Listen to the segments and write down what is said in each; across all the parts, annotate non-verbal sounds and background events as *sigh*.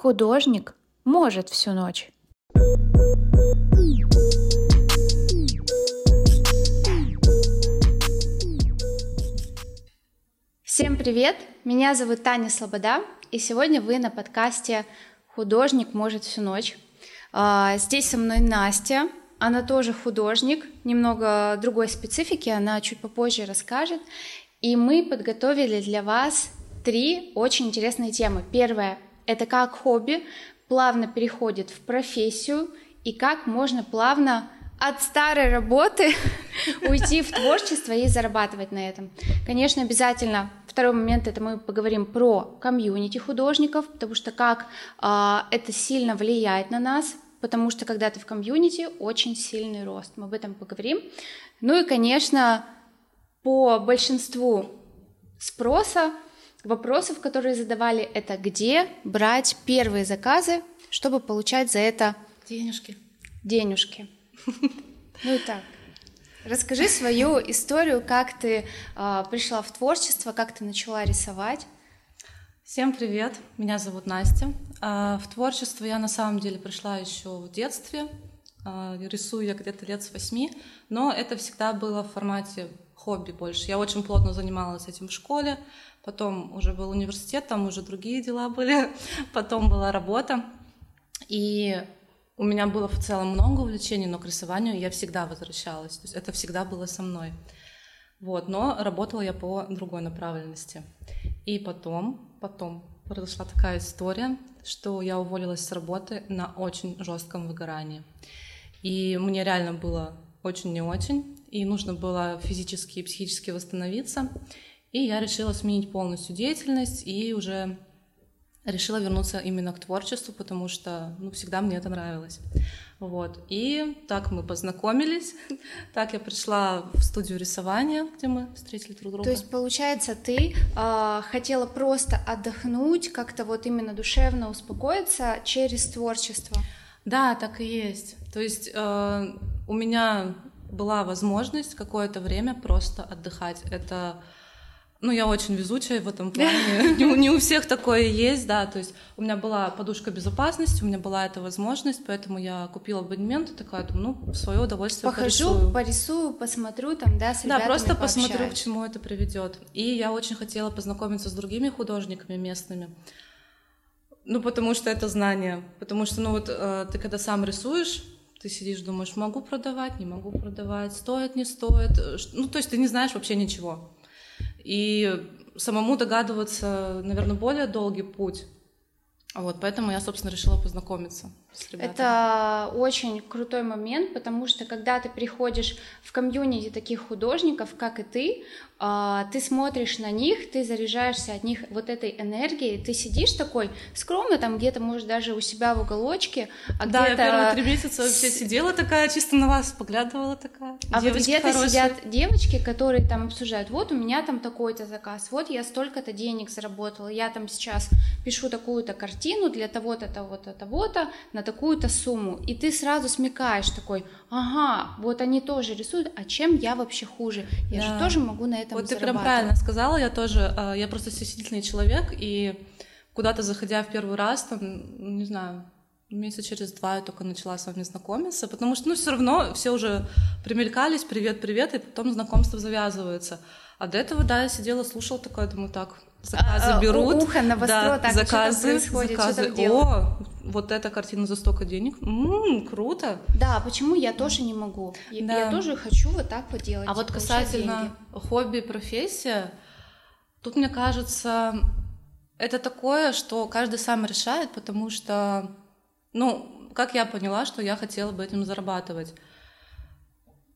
Художник может всю ночь. Всем привет! Меня зовут Таня Слобода, и сегодня вы на подкасте «Художник может всю ночь». А, здесь со мной Настя, она тоже художник, немного другой специфики, она чуть попозже расскажет. И мы подготовили для вас три очень интересные темы. Первое – это как хобби плавно переходит в профессию и как можно плавно от старой работы *laughs* уйти в творчество и зарабатывать на этом. Конечно, обязательно второй момент это мы поговорим про комьюнити художников, потому что как э, это сильно влияет на нас, потому что когда ты в комьюнити, очень сильный рост. Мы об этом поговорим. Ну и, конечно, по большинству спроса вопросов, которые задавали, это где брать первые заказы, чтобы получать за это денежки. Денежки. Ну и так. Расскажи свою историю, как ты э, пришла в творчество, как ты начала рисовать. Всем привет, меня зовут Настя. Э, в творчество я на самом деле пришла еще в детстве. Э, рисую я где-то лет с восьми, но это всегда было в формате хобби больше. Я очень плотно занималась этим в школе, потом уже был университет, там уже другие дела были, *laughs* потом была работа. И у меня было в целом много увлечений, но к рисованию я всегда возвращалась. То есть это всегда было со мной. Вот, но работала я по другой направленности. И потом, потом произошла такая история, что я уволилась с работы на очень жестком выгорании. И мне реально было очень не очень и нужно было физически и психически восстановиться. И я решила сменить полностью деятельность и уже решила вернуться именно к творчеству, потому что ну, всегда мне это нравилось. Вот. И так мы познакомились, *laughs* так я пришла в студию рисования, где мы встретили друг друга. То есть, получается, ты э, хотела просто отдохнуть, как-то вот именно душевно успокоиться через творчество? Да, так и есть. То есть э, у меня была возможность какое-то время просто отдыхать. Это ну, я очень везучая в этом *laughs* плане. Не, не у всех такое есть, да. То есть у меня была подушка безопасности, у меня была эта возможность, поэтому я купила абонемент и такая, думаю, ну, в свое удовольствие Похожу, порисую. порисую, посмотрю там, да, с Да, просто посмотрю, к чему это приведет. И я очень хотела познакомиться с другими художниками местными. Ну, потому что это знание. Потому что, ну, вот э, ты когда сам рисуешь, ты сидишь, думаешь, могу продавать, не могу продавать, стоит, не стоит. Ну, то есть ты не знаешь вообще ничего. И самому догадываться, наверное, более долгий путь. Вот, поэтому я, собственно, решила познакомиться с ребятами. Это очень крутой момент, потому что когда ты приходишь в комьюнити таких художников, как и ты, а, ты смотришь на них, ты заряжаешься от них вот этой энергией, ты сидишь такой скромно там где-то, может, даже у себя в уголочке, а да, где-то... я первые три месяца вообще сидела такая, чисто на вас поглядывала такая. А вот где-то сидят девочки, которые там обсуждают, вот у меня там такой-то заказ, вот я столько-то денег заработала, я там сейчас пишу такую-то картину для того-то, того-то, того-то, на такую-то сумму, и ты сразу смекаешь такой, ага, вот они тоже рисуют, а чем я вообще хуже? Я да. же тоже могу на этом Вот ты прям правильно сказала, я тоже, а, я просто стеснительный человек, и куда-то заходя в первый раз, там, ну, не знаю, месяца через два я только начала с вами знакомиться, потому что, ну, все равно все уже примелькались, привет, привет, и потом знакомство завязывается. А до этого, да, я сидела, слушала такое, думаю, так, заказы а, берут. Ухо на да, так, заказы, заказы. О, вот эта картина за столько денег. М-м, круто. Да, почему я тоже не могу? Я, да. я тоже хочу вот так поделать. А вот касательно хобби, профессия, тут мне кажется, это такое, что каждый сам решает, потому что, ну, как я поняла, что я хотела бы этим зарабатывать.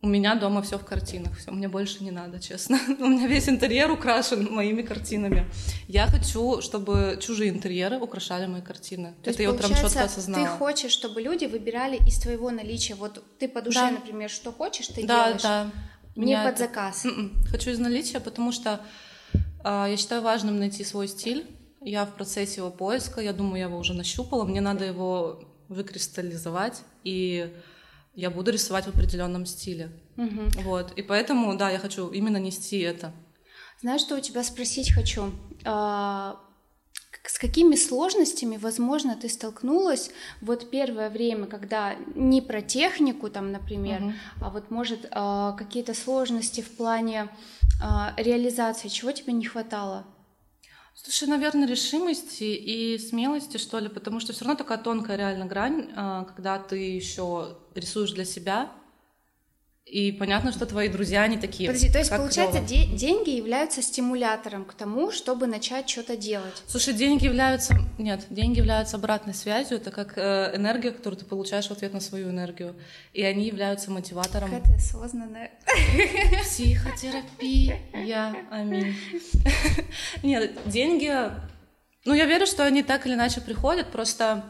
У меня дома все в картинах, все, мне больше не надо, честно. *laughs* У меня весь интерьер украшен моими картинами. Я хочу, чтобы чужие интерьеры украшали мои картины. То Это есть, я прям четко осознала. Ты хочешь, чтобы люди выбирали из твоего наличия. Вот ты по душе, да. например, что хочешь, ты да, делаешь. Да, да. Не под заказ. М-м. Хочу из наличия, потому что э, я считаю важным найти свой стиль. Я в процессе его поиска, я думаю, я его уже нащупала. Мне надо его выкристаллизовать и я буду рисовать в определенном стиле. Угу. Вот. И поэтому, да, я хочу именно нести это. Знаешь, что у тебя спросить хочу? А, с какими сложностями, возможно, ты столкнулась вот первое время, когда не про технику, там, например, угу. а вот, может, а, какие-то сложности в плане а, реализации, чего тебе не хватало? Слушай, наверное, решимости и смелости, что ли, потому что все равно такая тонкая реально грань, а, когда ты еще рисуешь для себя, и понятно, что твои друзья не такие. Подожди, то есть, получается, де- деньги являются стимулятором к тому, чтобы начать что-то делать? Слушай, деньги являются... Нет, деньги являются обратной связью. Это как э, энергия, которую ты получаешь в ответ на свою энергию. И они являются мотиватором. Какая ты осознанная. *laughs* Психотерапия. Аминь. *laughs* Нет, деньги... Ну, я верю, что они так или иначе приходят, просто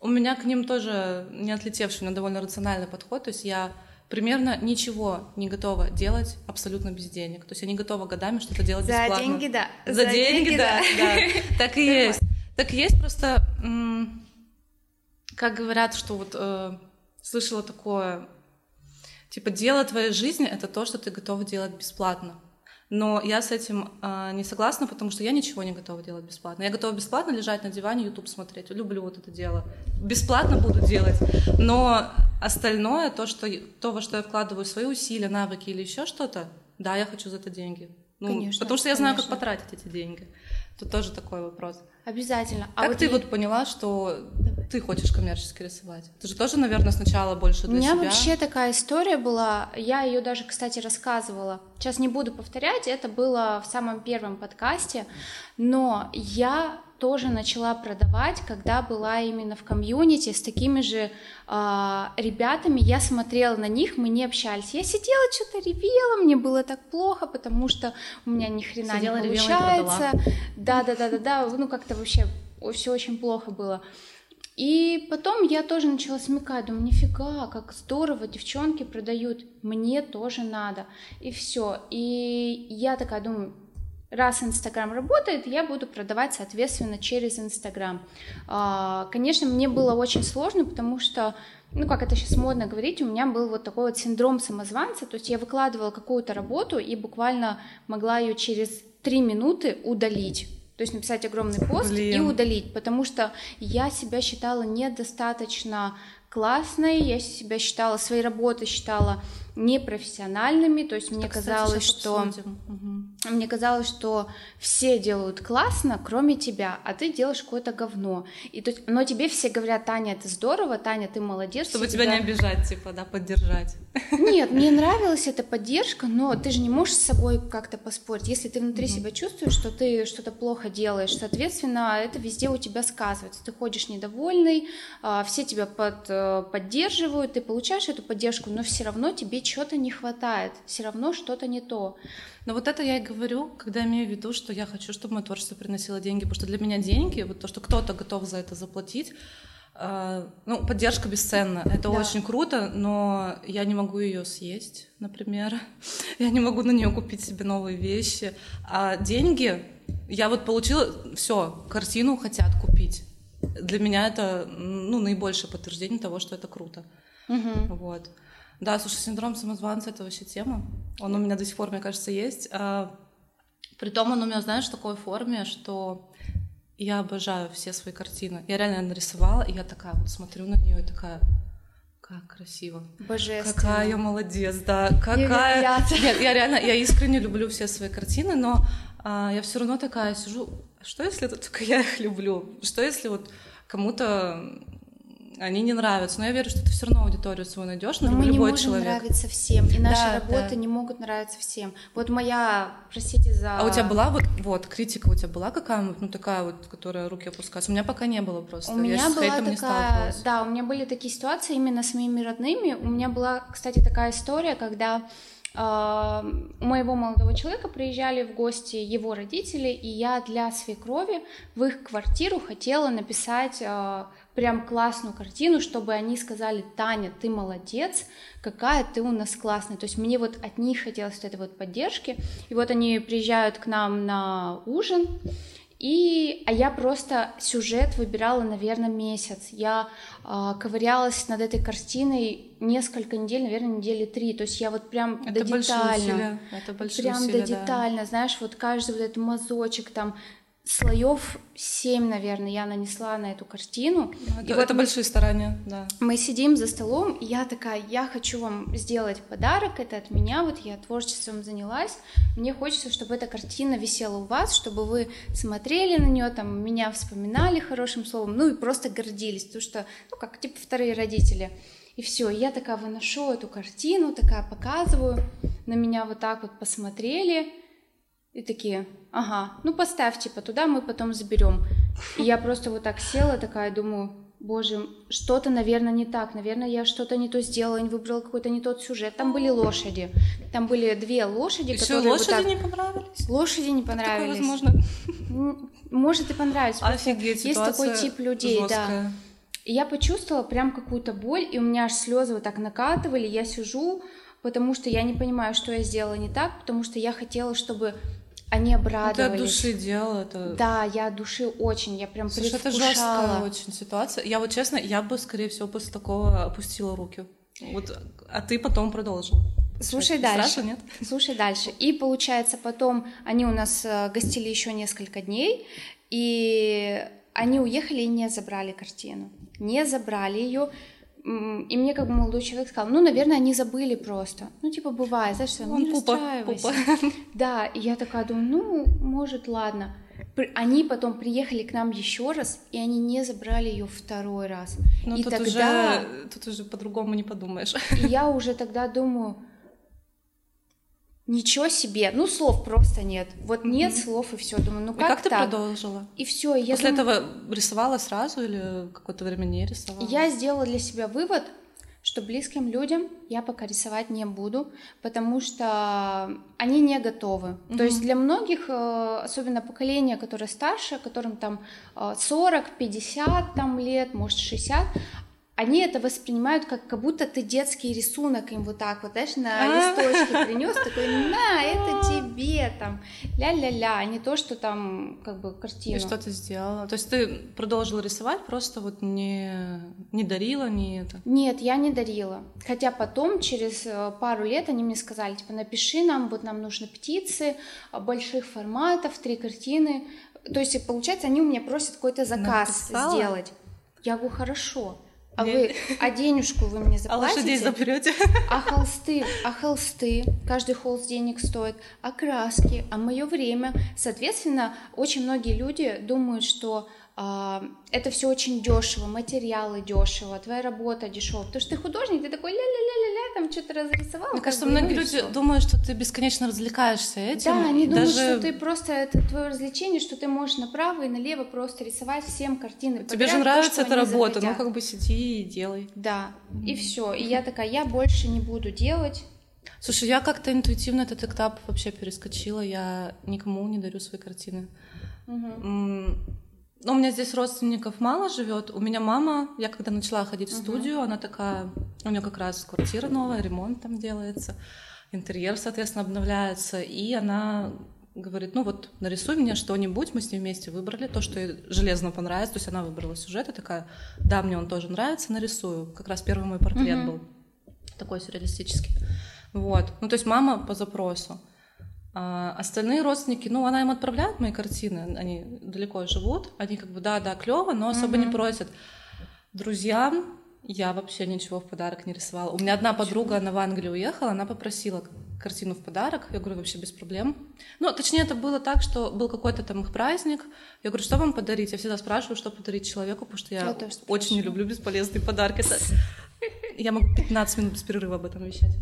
у меня к ним тоже не отлетевший, но довольно рациональный подход. То есть я примерно ничего не готова делать абсолютно без денег. То есть я не готова годами что-то делать За бесплатно. За деньги, да. За, За деньги, деньги, да. да. *laughs* Так и есть. Так и есть, просто, как говорят, что вот э, слышала такое, типа, дело твоей жизни — это то, что ты готова делать бесплатно. Но я с этим э, не согласна, потому что я ничего не готова делать бесплатно. Я готова бесплатно лежать на диване, YouTube смотреть. Люблю вот это дело. Бесплатно буду делать. Но остальное, то, что, то, во что я вкладываю свои усилия, навыки или еще что-то, да, я хочу за это деньги. Ну, конечно, потому что я знаю, конечно. как потратить эти деньги. Тут тоже такой вопрос. Обязательно. А как вот ты я... вот поняла, что Давай. ты хочешь коммерчески рисовать? Ты же тоже, наверное, сначала больше для себя. У меня себя. вообще такая история была. Я ее даже, кстати, рассказывала. Сейчас не буду повторять. Это было в самом первом подкасте. Но я тоже начала продавать, когда была именно в комьюнити с такими же э, ребятами. Я смотрела на них, мы не общались. Я сидела, что-то ревела, мне было так плохо, потому что у меня ни хрена сидела, не получается. Да, да, да, да, да. Ну как-то вообще все очень плохо было. И потом я тоже начала смекать, думаю, нифига, как здорово, девчонки продают, мне тоже надо. И все. И я такая думаю, раз Инстаграм работает, я буду продавать, соответственно, через Инстаграм. А, конечно, мне было очень сложно, потому что, ну, как это сейчас модно говорить, у меня был вот такой вот синдром самозванца, то есть я выкладывала какую-то работу и буквально могла ее через три минуты удалить. То есть написать огромный пост Блин. и удалить, потому что я себя считала недостаточно классной, я себя считала, свои работы считала непрофессиональными, то есть мне казалось, что угу. мне казалось, что все делают классно, кроме тебя, а ты делаешь какое-то говно. И то, но тебе все говорят, Таня, это здорово, Таня, ты молодец. Чтобы тебя, тебя не обижать, типа, да, поддержать. Нет, *laughs* мне нравилась эта поддержка, но ты же не можешь с собой как-то поспорить. Если ты внутри угу. себя чувствуешь, что ты что-то плохо делаешь, соответственно, это везде у тебя сказывается. Ты ходишь недовольный, а, все тебя под, э, поддерживают, ты получаешь эту поддержку, но все равно тебе чего-то не хватает, все равно что-то не то. Но вот это я и говорю, когда имею в виду, что я хочу, чтобы мое творчество приносило деньги, потому что для меня деньги, вот то, что кто-то готов за это заплатить, э, ну, поддержка бесценна. Это да. очень круто, но я не могу ее съесть, например. *laughs* Я не могу на нее купить себе новые вещи. А деньги, я вот получила, все, картину хотят купить. Для меня это ну, наибольшее подтверждение того, что это круто. Угу. Вот. Да, слушай, синдром самозванца — это вообще тема. Он у меня до сих пор, мне кажется, есть. А, притом он у меня, знаешь, в такой форме, что я обожаю все свои картины. Я реально нарисовала, и я такая вот смотрю на нее и такая, как красиво. Божественно. Какая я молодец, да. Какая... *laughs* Нет, я реально, я искренне люблю все свои картины, но а, я все равно такая сижу, что если это только я их люблю? Что если вот кому-то они не нравятся. Но я верю, что ты все равно аудиторию свою найдешь, но мы любой не можем человек. нравиться всем, и наши да, работы да. не могут нравиться всем. Вот моя, простите за. А у тебя была вот, вот критика у тебя была какая-нибудь, ну такая вот, которая руки опускается? У меня пока не было просто. У меня была такая, да, у меня были такие ситуации именно с моими родными. У меня была, кстати, такая история, когда у моего молодого человека приезжали в гости его родители, и я для свекрови в их квартиру хотела написать а, прям классную картину, чтобы они сказали, Таня, ты молодец, какая ты у нас классная. То есть мне вот от них хотелось вот этой вот поддержки. И вот они приезжают к нам на ужин, и, а я просто сюжет выбирала, наверное, месяц. Я э, ковырялась над этой картиной несколько недель, наверное, недели три. То есть я вот прям Это до детально, Это прям усилия, до детально, знаешь, вот каждый вот этот мазочек там слоев 7, наверное, я нанесла на эту картину. Ну, это, и вот это мы, большие старания, да. Мы сидим за столом, и я такая, я хочу вам сделать подарок, это от меня, вот я творчеством занялась, мне хочется, чтобы эта картина висела у вас, чтобы вы смотрели на нее, там, меня вспоминали хорошим словом, ну и просто гордились, потому что, ну, как, типа, вторые родители. И все, я такая выношу эту картину, такая показываю, на меня вот так вот посмотрели, и такие, ага, ну поставь, типа, туда мы потом заберем. И я просто вот так села, такая, думаю, боже, что-то, наверное, не так, наверное, я что-то не то сделала, не выбрала какой-то не тот сюжет. Там были лошади, там были две лошади, Еще которые лошади вот так... не понравились? Лошади не понравились. Такое возможно? Может и понравились. Офигеть, Есть такой тип людей, жесткая. да. И я почувствовала прям какую-то боль, и у меня аж слезы вот так накатывали, я сижу, потому что я не понимаю, что я сделала не так, потому что я хотела, чтобы они обрадовались. Это от души дело, это... Да, я от души очень, я прям Слушай, это жесткая очень ситуация. Я вот честно, я бы, скорее всего, после такого опустила руки. Вот, а ты потом продолжила. Слушай дальше. Сразу, нет? Слушай дальше. И получается, потом они у нас э, гостили еще несколько дней, и они уехали и не забрали картину. Не забрали ее. И мне как бы молодой человек сказал, ну, наверное, они забыли просто. Ну, типа, бывает, знаешь, что не пупа, расстраивайся. Пупа. *laughs* Да, и я такая думаю, ну, может, ладно. Они потом приехали к нам еще раз, и они не забрали ее второй раз. Ну, и тут тогда... уже, тут уже по-другому не подумаешь. И я уже тогда думаю, Ничего себе, ну слов просто нет. Вот нет mm-hmm. слов и все. Думаю, ну как, и как ты так? продолжила? И все. Я После думаю... этого рисовала сразу или какое-то время не рисовала? Я сделала для себя вывод, что близким людям я пока рисовать не буду, потому что они не готовы. Mm-hmm. То есть для многих, э, особенно поколение, которое старше, которым там 40, э, 50 там лет, может 60, они это воспринимают как, как будто ты детский рисунок им вот так вот, знаешь, на а. листочке принес, такой, *laughs* на, это тебе, там, ля-ля-ля, а не то, что там, как бы, картину. И что ты сделала? То есть ты продолжила рисовать, просто вот не, не дарила, не это? Нет, я не дарила. Хотя потом, через э, пару лет, они мне сказали, типа, напиши нам, вот нам нужны птицы больших форматов, три картины. То есть, получается, они у меня просят какой-то заказ Написала? сделать. Я говорю, хорошо. А вы, а денежку вы мне заплатите? *laughs* А лошадей заберете? А холсты, а холсты, каждый холст денег стоит, а краски, а мое время. Соответственно, очень многие люди думают, что это все очень дешево, материалы дешево, твоя работа дешево, потому что ты художник, ты такой ля-ля-ля-ля-ля, там что-то разрисовал. Мне кажется, многие ну, люди все. думают, что ты бесконечно развлекаешься этим. Да, они Даже... думают, что ты просто, это твое развлечение, что ты можешь направо и налево просто рисовать всем картины Тебе подряд, же нравится эта работа, захотят. ну как бы сиди и делай. Да, mm-hmm. и все. И я такая, я больше не буду делать, Слушай, я как-то интуитивно этот этап вообще перескочила, я никому не дарю свои картины. Угу. Ну, у меня здесь родственников мало живет. У меня мама, я когда начала ходить в студию, uh-huh. она такая, у нее как раз квартира новая, ремонт там делается, интерьер, соответственно, обновляется, и она говорит, ну вот нарисуй мне что-нибудь, мы с ней вместе выбрали то, что ей железно понравится, то есть она выбрала сюжет, и такая, да, мне он тоже нравится, нарисую. Как раз первый мой портрет uh-huh. был такой сюрреалистический. Вот, ну то есть мама по запросу. А остальные родственники, ну, она им отправляет мои картины, они далеко живут, они как бы, да, да, клево, но особо mm-hmm. не просят. Друзьям я вообще ничего в подарок не рисовала. У меня одна подруга, она в Англию уехала, она попросила картину в подарок. Я говорю, вообще без проблем. Ну, точнее, это было так, что был какой-то там их праздник. Я говорю, что вам подарить? Я всегда спрашиваю, что подарить человеку, потому что я, я очень не люблю бесполезные подарки. *laughs* Я могу 15 минут без перерыва об этом вещать,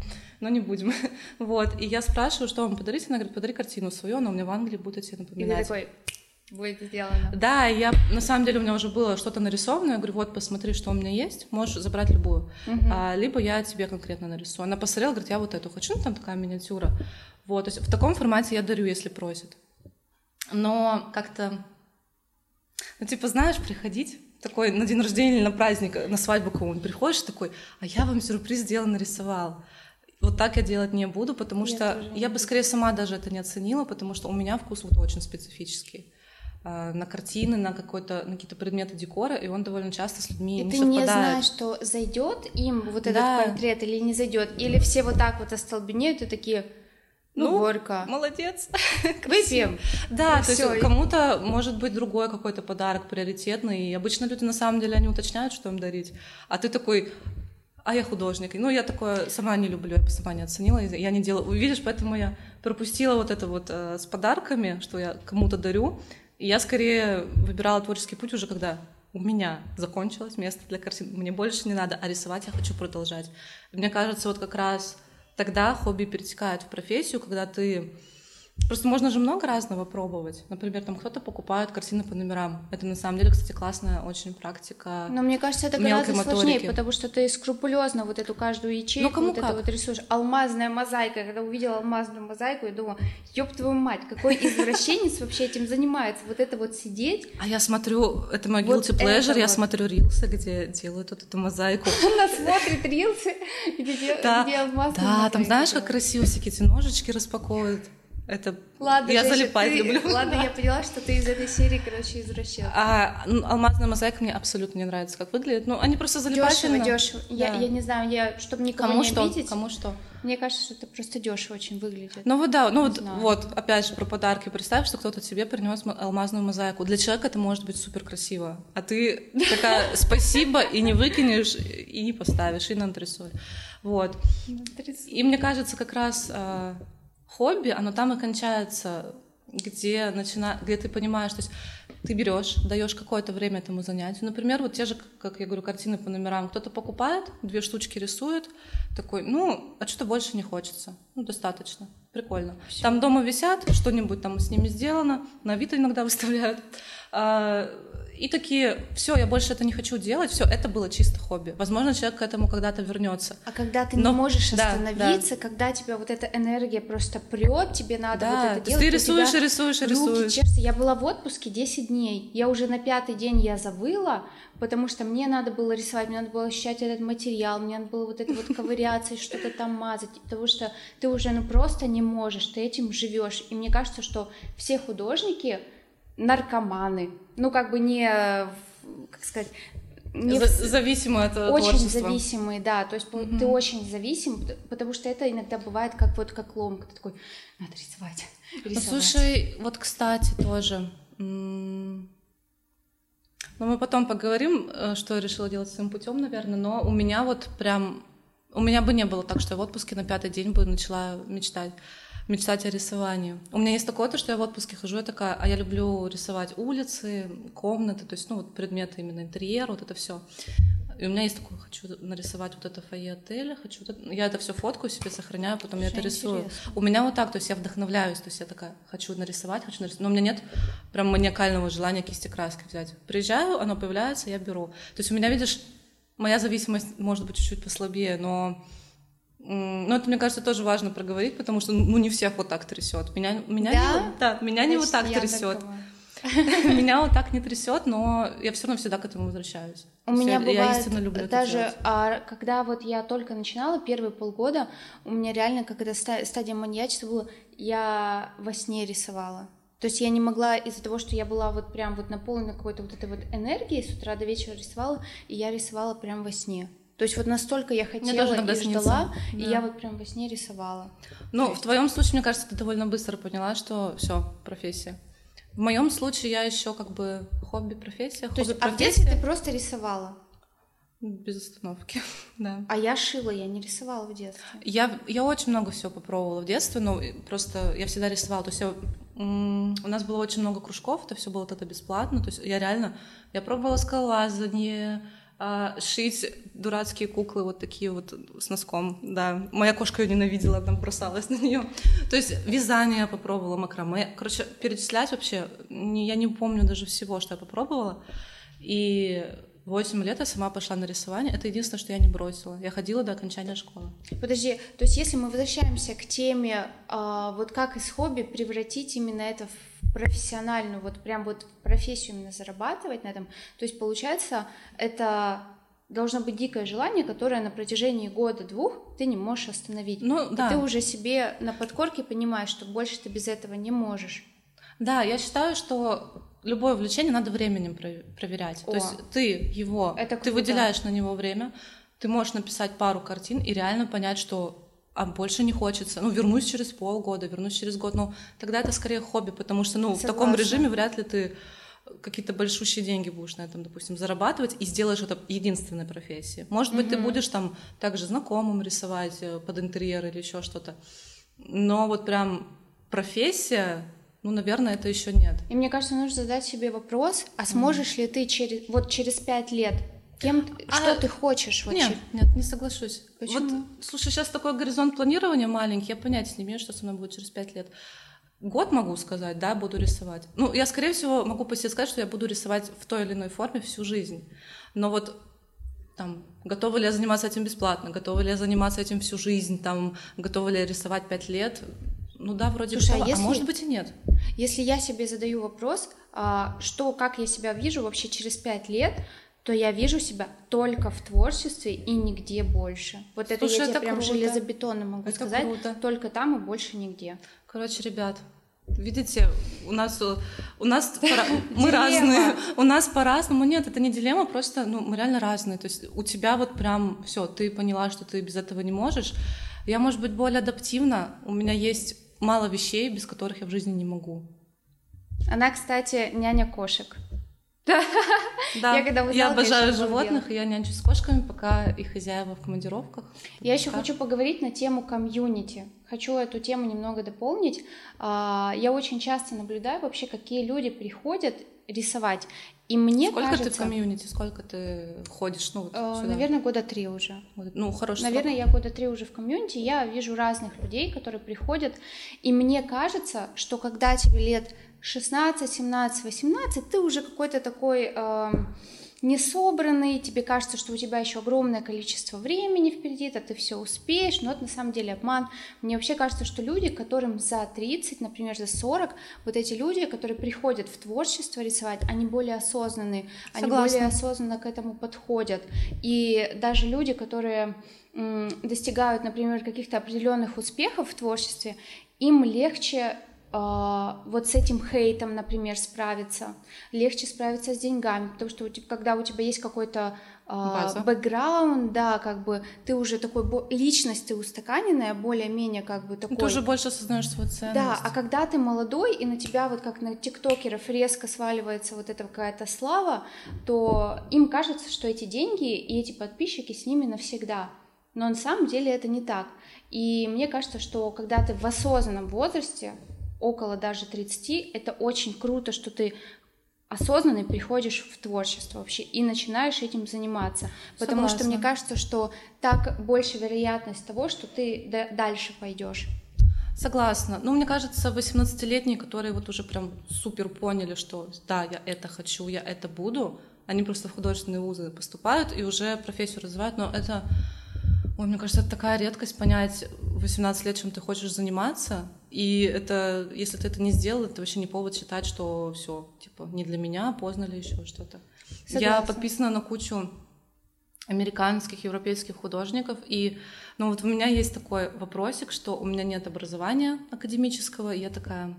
но не будем. *laughs* Вот, и я спрашиваю, что вам подарить, она говорит, подари картину свою, она у меня в Англии будет о тебе напоминать. И ты такой, будет сделано. Да, я на самом деле у меня уже было что-то нарисовано. Я говорю, вот посмотри, что у меня есть, можешь забрать любую. Угу. А, либо я тебе конкретно нарисую. Она посмотрела, говорит, я вот эту хочу, ну там такая миниатюра. Вот, то есть в таком формате я дарю, если просят. Но как-то, ну типа знаешь, приходить такой на день рождения или на праздник, на свадьбу кому-нибудь приходишь такой, а я вам сюрприз сделал, нарисовал. Вот так я делать не буду, потому я что я бы скорее сама даже это не оценила, потому что у меня вкус вот очень специфический а, на картины, на какой-то на какие-то предметы декора, и он довольно часто с людьми и не ты совпадает. не знаешь, что зайдет им вот этот да. портрет или не зайдет, или все вот так вот остолбенеют и такие, Ну, ну горько. Молодец. *laughs* Выпьем. Да, ну, то есть кому-то может быть другой какой-то подарок приоритетный. И обычно люди на самом деле они уточняют, что им дарить. А ты такой, а я художник. Ну, я такое сама не люблю, я сама не оценила, я не делала. Видишь, поэтому я пропустила вот это вот э, с подарками, что я кому-то дарю. И я скорее выбирала творческий путь уже когда у меня закончилось место для картин, мне больше не надо, а рисовать я хочу продолжать. Мне кажется, вот как раз тогда хобби перетекает в профессию, когда ты Просто можно же много разного пробовать. Например, там кто-то покупает картины по номерам. Это на самом деле, кстати, классная очень практика. Но мне кажется, это гораздо моторики. сложнее, потому что ты скрупулезно вот эту каждую ячейку, ну, кому вот как? это вот рисуешь. Алмазная мозаика. Когда увидела алмазную мозаику, я думала, ёб твою мать, какой извращенец вообще этим занимается? Вот это вот сидеть. А я смотрю, это мой guilty pleasure, я смотрю рилсы, где делают вот эту мозаику. *laughs* Она смотрит рилсы, где алмазная Да, там знаешь, как красиво всякие эти ножички распаковывают. Это ладно, я залипать ты... люблю. Ладно, я поняла, что ты из этой серии, короче, извращен. А ну, алмазная мозаика мне абсолютно не нравится, как выглядит. Ну, они просто залипательно. Дешево, дешево. Да. Я, я не знаю, я, чтобы никого Кому не что? обидеть. Кому что? Мне кажется, что это просто дешево очень выглядит. Ну вот да, ну вот, вот, опять же, про подарки. Представь, что кто-то тебе принес алмазную мозаику. Для человека это может быть супер красиво. А ты такая *laughs* спасибо и не выкинешь, и не поставишь, и надрисуй. Вот. И мне кажется, как раз а, хобби, оно там и кончается, где, начина... где ты понимаешь, то есть ты берешь, даешь какое-то время этому занятию. Например, вот те же, как я говорю, картины по номерам. Кто-то покупает, две штучки рисует, такой, ну, а что-то больше не хочется. Ну, достаточно. Прикольно. Все. Там дома висят, что-нибудь там с ними сделано, на вид иногда выставляют. И такие, все, я больше это не хочу делать, все, это было чисто хобби. Возможно, человек к этому когда-то вернется. А когда ты Но... не можешь остановиться, да. когда тебя вот эта энергия просто прет, тебе надо да. вот это делать. Ты рисуешь и рисуешь и рисуешь. Честно, я была в отпуске 10 дней, я уже на пятый день я завыла, потому что мне надо было рисовать, мне надо было ощущать этот материал, мне надо было вот это вот ковыряться и что-то там мазать, потому что ты уже ну просто не можешь, ты этим живешь. И мне кажется, что все художники наркоманы, ну как бы не, как сказать, не зависимые от очень творчества. зависимые, да, то есть mm-hmm. ты очень зависим, потому что это иногда бывает как вот как ломка, ты такой надо рисовать. рисовать. Ну, слушай, вот кстати тоже. Ну, мы потом поговорим, э, что я решила делать своим путем, наверное, но у меня вот прям... У меня бы не было так, что я в отпуске на пятый день бы начала мечтать мечтать о рисовании. У меня есть такое, то, что я в отпуске хожу, я такая, а я люблю рисовать улицы, комнаты, то есть, ну, вот предметы именно интерьер, вот это все. И у меня есть такое, хочу нарисовать вот это фойе отеля, хочу, я это все фоткаю себе, сохраняю, потом Очень я это рисую. Интересно. У меня вот так, то есть я вдохновляюсь, то есть я такая, хочу нарисовать, хочу нарисовать, но у меня нет прям маниакального желания кисти краски взять. Приезжаю, оно появляется, я беру. То есть у меня, видишь, моя зависимость может быть чуть-чуть послабее, но ну, это, мне кажется, тоже важно проговорить, потому что, ну, не всех вот так трясет. Меня, меня да? не, да, меня не вот так трясет. *laughs* Меня вот так не трясет, но я все равно всегда к этому возвращаюсь. У меня бывает даже, а, когда вот я только начинала первые полгода, у меня реально какая-то стадия маньячества была, я во сне рисовала. То есть я не могла из-за того, что я была вот прям вот наполнена какой-то вот этой вот энергией, с утра до вечера рисовала, и я рисовала прям во сне. То есть вот настолько я хотела и ждала, да. и я вот прям во сне рисовала. Ну, есть... в твоем случае, мне кажется, ты довольно быстро поняла, что все, профессия. В моем случае я еще как бы хобби, профессия. То хобби, есть, профессия. а в детстве ты просто рисовала? Без остановки, *laughs* да. А я шила, я не рисовала в детстве. Я, я очень много всего попробовала в детстве, но просто я всегда рисовала. То есть я, у нас было очень много кружков, это все было тогда бесплатно. То есть я реально, я пробовала скалолазание, а, шить дурацкие куклы вот такие вот с носком, да. Моя кошка ее ненавидела, там бросалась на нее. То есть вязание попробовала, макраме. Короче, перечислять вообще, я не помню даже всего, что я попробовала. И 8 лет я сама пошла на рисование. Это единственное, что я не бросила. Я ходила до окончания школы. Подожди, то есть если мы возвращаемся к теме, а, вот как из хобби превратить именно это в профессиональную, вот прям вот профессию именно зарабатывать на этом, то есть получается это должно быть дикое желание, которое на протяжении года-двух ты не можешь остановить. Ну, да. И ты уже себе на подкорке понимаешь, что больше ты без этого не можешь. Да, я считаю, что любое увлечение надо временем проверять. О, То есть ты его, это ты выделяешь на него время, ты можешь написать пару картин и реально понять, что а больше не хочется. Ну, вернусь через полгода, вернусь через год. Ну, тогда это скорее хобби, потому что, ну, Согласна. в таком режиме вряд ли ты какие-то большущие деньги будешь на этом, допустим, зарабатывать и сделаешь это единственной профессией. Может быть, mm-hmm. ты будешь там также знакомым рисовать э, под интерьер или еще что-то. Но вот прям профессия, ну, наверное, это еще нет. И мне кажется, нужно задать себе вопрос, а сможешь mm-hmm. ли ты через, вот через пять лет Кем, а, что ты хочешь вообще? Нет, нет, не соглашусь. Почему? Вот, слушай, сейчас такой горизонт планирования маленький, я понятия не имею, что со мной будет через пять лет. Год могу сказать, да, буду рисовать. Ну, я, скорее всего, могу по себе сказать, что я буду рисовать в той или иной форме всю жизнь. Но вот там, готова ли я заниматься этим бесплатно, готова ли я заниматься этим всю жизнь, там, готова ли я рисовать пять лет, ну да, вроде Слушай, бы, а, если, а может быть и нет. Если я себе задаю вопрос, а, что, как я себя вижу вообще через пять лет, то я вижу себя только в творчестве и нигде больше. Вот Слушай, это я тебе это прям круто. железобетонно могу это сказать. Круто. Только там и больше нигде. Короче, ребят, Видите, у нас у нас *laughs* мы разные, у нас по-разному. Нет, это не дилемма, просто ну мы реально разные. То есть у тебя вот прям все, ты поняла, что ты без этого не можешь. Я, может быть, более адаптивна. У меня есть мало вещей, без которых я в жизни не могу. Она, кстати, няня кошек. *laughs* Да, я, когда я обожаю животных, и я нянчусь с кошками, пока их хозяева в командировках. Я еще хочу поговорить на тему комьюнити. Хочу эту тему немного дополнить. А, я очень часто наблюдаю вообще, какие люди приходят рисовать. И мне Сколько кажется... ты в комьюнити? Сколько ты ходишь? Ну, вот э, наверное, года три уже. Ну, хорошо. Наверное, я года три уже в комьюнити. Я вижу разных людей, которые приходят. И мне кажется, что когда тебе лет 16, 17, 18 ты уже какой-то такой э, несобранный, тебе кажется, что у тебя еще огромное количество времени впереди, то ты все успеешь, но это на самом деле обман. Мне вообще кажется, что люди, которым за 30, например, за 40, вот эти люди, которые приходят в творчество рисовать, они более осознанные, они более осознанно к этому подходят. И даже люди, которые достигают, например, каких-то определенных успехов в творчестве, им легче вот с этим хейтом, например, справиться, легче справиться с деньгами, потому что когда у тебя есть какой-то uh, бэкграунд, да, как бы ты уже такой личность, ты устаканенная, более-менее как бы такой. Ты уже больше осознаешь свою ценность. Да, а когда ты молодой и на тебя вот как на тиктокеров резко сваливается вот эта какая-то слава, то им кажется, что эти деньги и эти подписчики с ними навсегда. Но на самом деле это не так. И мне кажется, что когда ты в осознанном возрасте, около даже 30, это очень круто, что ты осознанно приходишь в творчество вообще и начинаешь этим заниматься. Потому Согласна. что мне кажется, что так больше вероятность того, что ты дальше пойдешь. Согласна. Ну, мне кажется, 18-летние, которые вот уже прям супер поняли, что да, я это хочу, я это буду, они просто в художественные вузы поступают и уже профессию развивают, но это Ой, мне кажется, это такая редкость понять в 18 лет, чем ты хочешь заниматься. И это, если ты это не сделал, это вообще не повод считать, что все, типа, не для меня, поздно ли еще что-то. Я подписана на кучу американских, европейских художников, и ну вот у меня есть такой вопросик, что у меня нет образования академического, и я такая,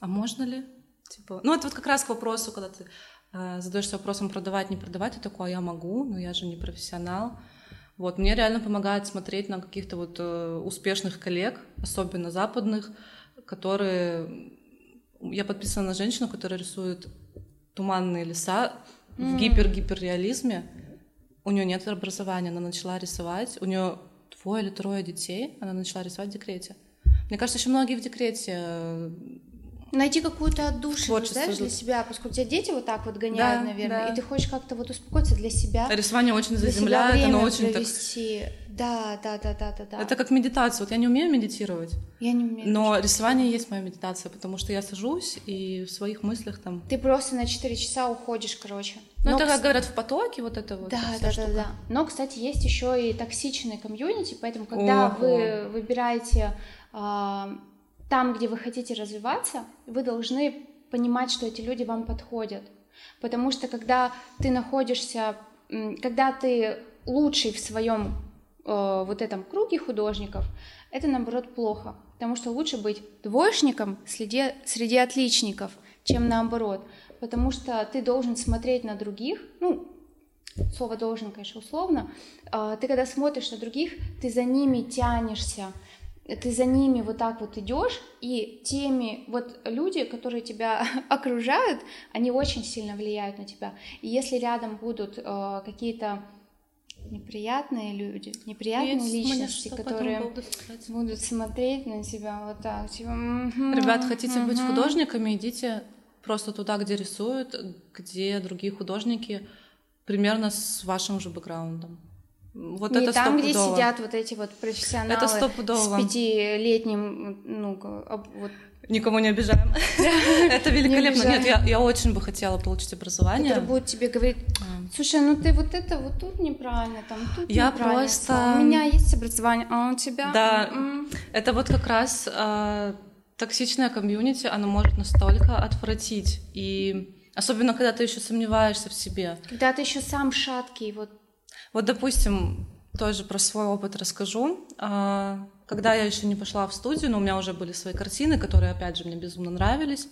а можно ли? Типа, ну это вот как раз к вопросу, когда ты э, задаешься вопросом продавать, не продавать, ты такой, а я могу, но я же не профессионал. Вот, мне реально помогает смотреть на каких-то вот э, успешных коллег, особенно западных, которые... Я подписана на женщину, которая рисует туманные леса mm. в гипер-гиперреализме. У нее нет образования, она начала рисовать. У нее двое или трое детей, она начала рисовать в декрете. Мне кажется, еще многие в декрете э, найти какую-то отдушину, знаешь, для себя, поскольку тебя дети вот так вот гоняют, да, наверное, да. и ты хочешь как-то вот успокоиться для себя. Рисование очень заземляет, оно очень провести. так... Да, да, да, да, да, да. Это как медитация. Вот я не умею медитировать. Я не умею. Но медитировать. рисование есть моя медитация, потому что я сажусь и в своих мыслях там... Ты просто на 4 часа уходишь, короче. Ну, это, как говорят, в потоке, вот это вот. Да, да, штука. да, да. Но, кстати, есть еще и токсичный комьюнити, поэтому, когда Ого. вы выбираете а, там, где вы хотите развиваться, вы должны понимать, что эти люди вам подходят. Потому что когда ты находишься, когда ты лучший в своем э, вот этом круге художников, это наоборот плохо. Потому что лучше быть двоечником среди, среди отличников, чем наоборот. Потому что ты должен смотреть на других, ну, слово должен, конечно, условно, а, ты когда смотришь на других, ты за ними тянешься, ты за ними вот так вот идешь, и теми вот люди, которые тебя *laughs* окружают, они очень сильно влияют на тебя. И если рядом будут э, какие-то неприятные люди, неприятные Есть личности, которые будут смотреть на тебя вот так, типа. Ребят, хотите быть художниками, идите просто туда, где рисуют, где другие художники примерно с вашим же бэкграундом. Вот Не это там, где сидят вот эти вот профессионалы это с пятилетним, ну, вот Никому не обижаем. *laughs* Это великолепно. Нет, я, я очень бы хотела получить образование. Который будет тебе говорить, слушай, ну ты вот это вот тут неправильно, там тут Я просто... У меня есть образование, а у тебя... Да, это вот как раз э, токсичное комьюнити, оно может настолько отвратить. И особенно, когда ты еще сомневаешься в себе. Когда ты еще сам шаткий, вот вот, допустим, тоже про свой опыт расскажу. А, когда я еще не пошла в студию, но у меня уже были свои картины, которые, опять же, мне безумно нравились.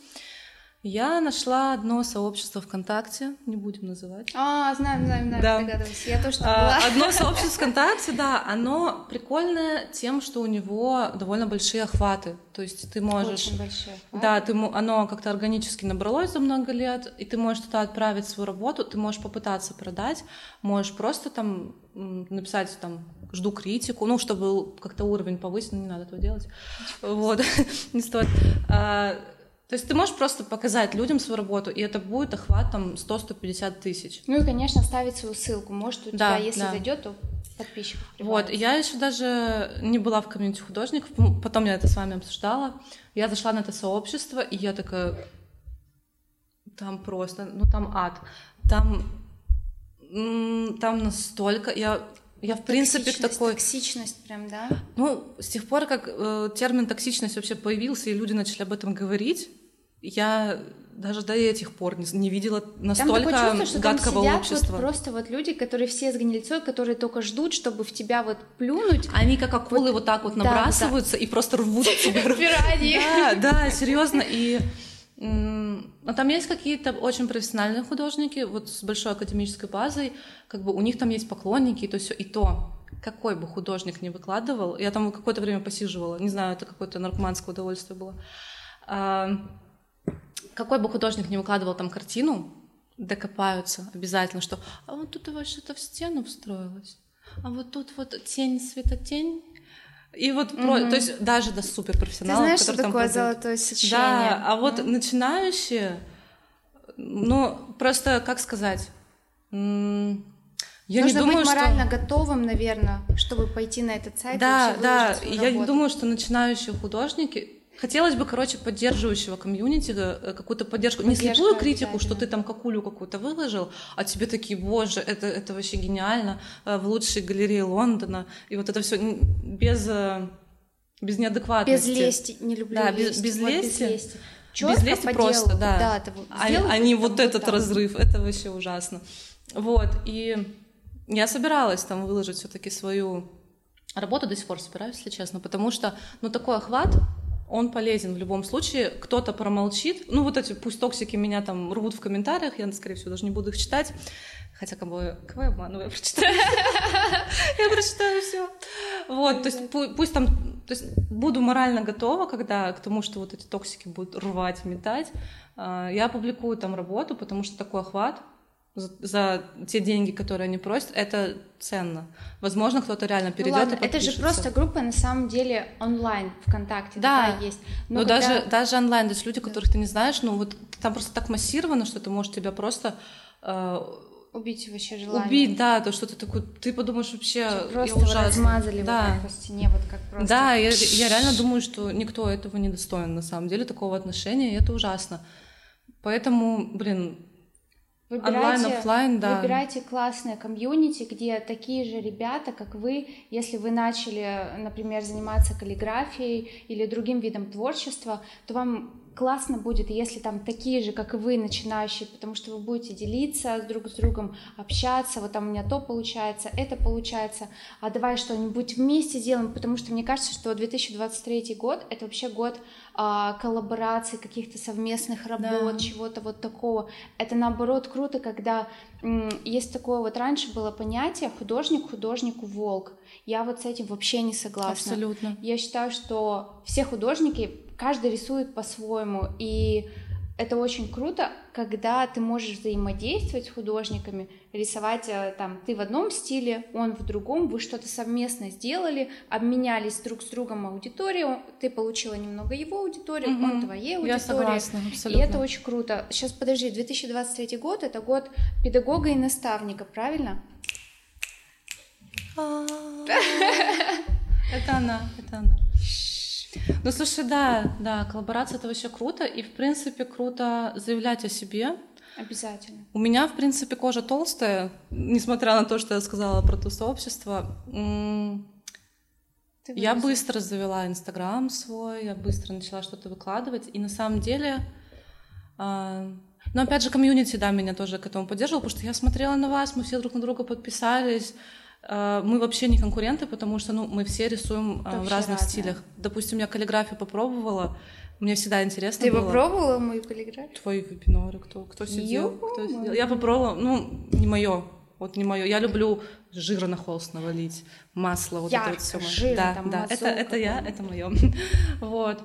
Я нашла одно сообщество ВКонтакте, не будем называть. А, знаю, знаю, знаю, да. догадываюсь. Я тоже там была. Одно *laughs* сообщество ВКонтакте, да, оно прикольное тем, что у него довольно большие охваты. То есть ты можешь... Очень большие охваты. Да, ты, оно как-то органически набралось за много лет, и ты можешь туда отправить свою работу, ты можешь попытаться продать, можешь просто там написать там жду критику, ну, чтобы как-то уровень повысить, но не надо этого делать. Вот, *laughs* не стоит. То есть ты можешь просто показать людям свою работу, и это будет охват там 100-150 тысяч. Ну и, конечно, ставить свою ссылку. Может, у да, тебя, если да. зайдет, то подписчиков Вот, я еще даже не была в комьюнити художников, потом я это с вами обсуждала. Я зашла на это сообщество, и я такая, там просто, ну там ад. Там, там настолько, я я, в принципе, такой... Токсичность прям, да? Ну, с тех пор, как э, термин токсичность вообще появился, и люди начали об этом говорить, я даже до этих пор не, не видела настолько там чувство, что гадкого там сидят общества. Вот просто вот люди, которые все с гнильцой, которые только ждут, чтобы в тебя вот плюнуть. Они как акулы вот, вот так вот набрасываются да, да. и просто рвут *laughs* тебя. Да, да, серьезно. И но там есть какие-то очень профессиональные художники, вот с большой академической базой, как бы у них там есть поклонники, и то все, и то какой бы художник не выкладывал, я там какое-то время посиживала, не знаю, это какое-то наркоманское удовольствие было, а, какой бы художник не выкладывал там картину, докопаются обязательно, что а вот тут у вас что-то в стену встроилось, а вот тут вот тень, светотень, и вот, mm-hmm. про, то есть даже до суперпрофессионалов, Ты знаешь, что такое продают. золотое сечение? Да, а вот mm-hmm. начинающие, ну, просто, как сказать, я Нужно не думаю, быть морально что... готовым, наверное, чтобы пойти на этот сайт. Да, да. Я не думаю, что начинающие художники Хотелось бы, короче, поддерживающего комьюнити, э, какую-то поддержку. Поддержка, не слепую критику, что ты там какулю какую-то выложил, а тебе такие, боже, это, это вообще гениально, э, в лучшей галерее Лондона. И вот это все без, э, без неадекватности. Без лести, не люблю да, лести. Без, без вот лести. Без лести. Четко без лести просто, делу, да. да это вот а, а не вот этот там. разрыв, это вообще ужасно. Вот, и я собиралась там выложить все-таки свою работу, до сих пор собираюсь, если честно, потому что, ну, такой охват, он полезен в любом случае. Кто-то промолчит. Ну, вот эти, пусть токсики меня там рвут в комментариях, я, скорее всего, даже не буду их читать. Хотя, кого, кого я обманываю, я прочитаю. *laughs* Я прочитаю все. Вот, то есть пусть там, то есть буду морально готова, когда к тому, что вот эти токсики будут рвать, метать. А, я публикую там работу, потому что такой охват, за, за те деньги, которые они просят, это ценно. Возможно, кто-то реально перейдет ну, и Это же просто группа на самом деле онлайн ВКонтакте, да, есть. Но, Но когда... даже даже онлайн, то есть люди, которых ты не знаешь, ну вот там просто так массировано, что ты можешь тебя просто э, убить вообще желание. Убить, да, то что ты такой, ты подумаешь вообще, просто я размазали да. вот по стене, вот как просто. Да, я, я реально думаю, что никто этого не достоин на самом деле такого отношения, и это ужасно. Поэтому, блин, Выбирайте, Онлайн, офлайн, да. Выбирайте классное комьюнити, где такие же ребята, как вы, если вы начали, например, заниматься каллиграфией или другим видом творчества, то вам классно будет, если там такие же, как и вы, начинающие, потому что вы будете делиться друг с другом, общаться, вот там у меня то получается, это получается, а давай что-нибудь вместе сделаем, потому что мне кажется, что 2023 год — это вообще год а, коллабораций, каких-то совместных работ, да. чего-то вот такого. Это наоборот круто, когда есть такое вот раньше было понятие художник художнику волк. Я вот с этим вообще не согласна. Абсолютно. Я считаю, что все художники каждый рисует по-своему, и это очень круто, когда ты можешь взаимодействовать с художниками, рисовать э, там ты в одном стиле, он в другом, вы что-то совместно сделали, обменялись друг с другом аудиторией, ты получила немного его аудитории, угу. он твоей аудитории. Я согласна, абсолютно. И это очень круто. Сейчас подожди, 2023 год это год педагога и наставника, правильно? *laughs* Это она, это она. Ну, слушай, да, да, коллаборация — это вообще круто, и, в принципе, круто заявлять о себе. Обязательно. У меня, в принципе, кожа толстая, несмотря на то, что я сказала про то сообщество. Я быстро завела Инстаграм свой, я быстро начала что-то выкладывать, и на самом деле... А, но опять же, комьюнити, да, меня тоже к этому поддерживал, потому что я смотрела на вас, мы все друг на друга подписались, мы вообще не конкуренты, потому что ну, мы все рисуем это в разных разное. стилях. Допустим, я каллиграфию попробовала, мне всегда интересно Ты было. попробовала мою каллиграфию? Твои вебинары, кто, кто сидел? Кто сидел? Я попробовала, ну, не мое, вот не мое. Я люблю жира на холст навалить, масло, вот Ярко, это вот все. Жир, да, там да, это, это я, это мое. *laughs* вот.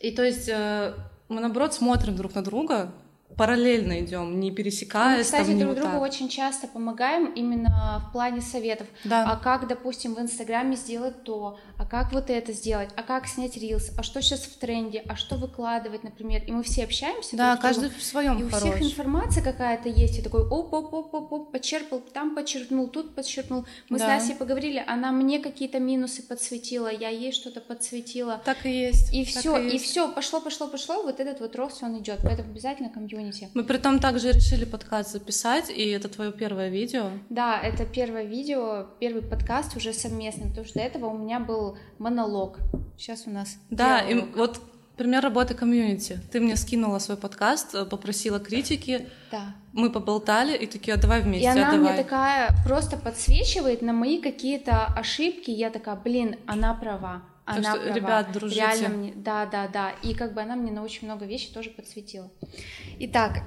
И то есть э, мы наоборот смотрим друг на друга, параллельно идем, не пересекаясь. Мы, кстати, там, друг другу очень часто помогаем именно в плане советов. Да. А как, допустим, в Инстаграме сделать то, а как вот это сделать, а как снять рилс, а что сейчас в тренде, а что выкладывать, например. И мы все общаемся. Да, каждый в своем. И у всех информация какая-то есть. И такой оп, оп, оп, оп, оп, почерпал, там почерпнул, тут почерпнул. Мы да. с Настей поговорили, она мне какие-то минусы подсветила, я ей что-то подсветила. Так и есть. И все, и, и все, пошло, пошло, пошло. Вот этот вот рост он идет. Поэтому обязательно комьюнити. Мы при том также решили подкаст записать, и это твое первое видео. Да, это первое видео, первый подкаст уже совместный, потому что до этого у меня был монолог. Сейчас у нас. Да, и вот пример работы комьюнити. Ты мне скинула свой подкаст, э, попросила критики. Да. Мы поболтали и такие, а давай вместе. И она а мне такая просто подсвечивает на мои какие-то ошибки. Я такая, блин, она права. Она что, права. ребят, дружите. Реально мне, да, да, да. И как бы она мне на очень много вещей тоже подсветила. Итак,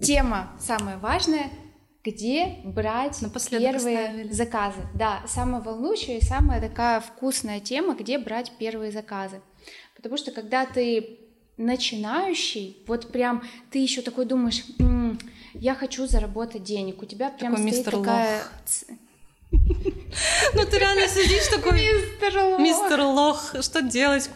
тема самая важная где брать первые оставили. заказы. Да, самая волнующая и самая такая вкусная тема, где брать первые заказы. Потому что когда ты начинающий, вот прям ты еще такой думаешь, м-м, я хочу заработать денег, у тебя прям такой стоит такая... Ну ты реально сидишь такой... Мистер Лох. Мистер Лох, что делать?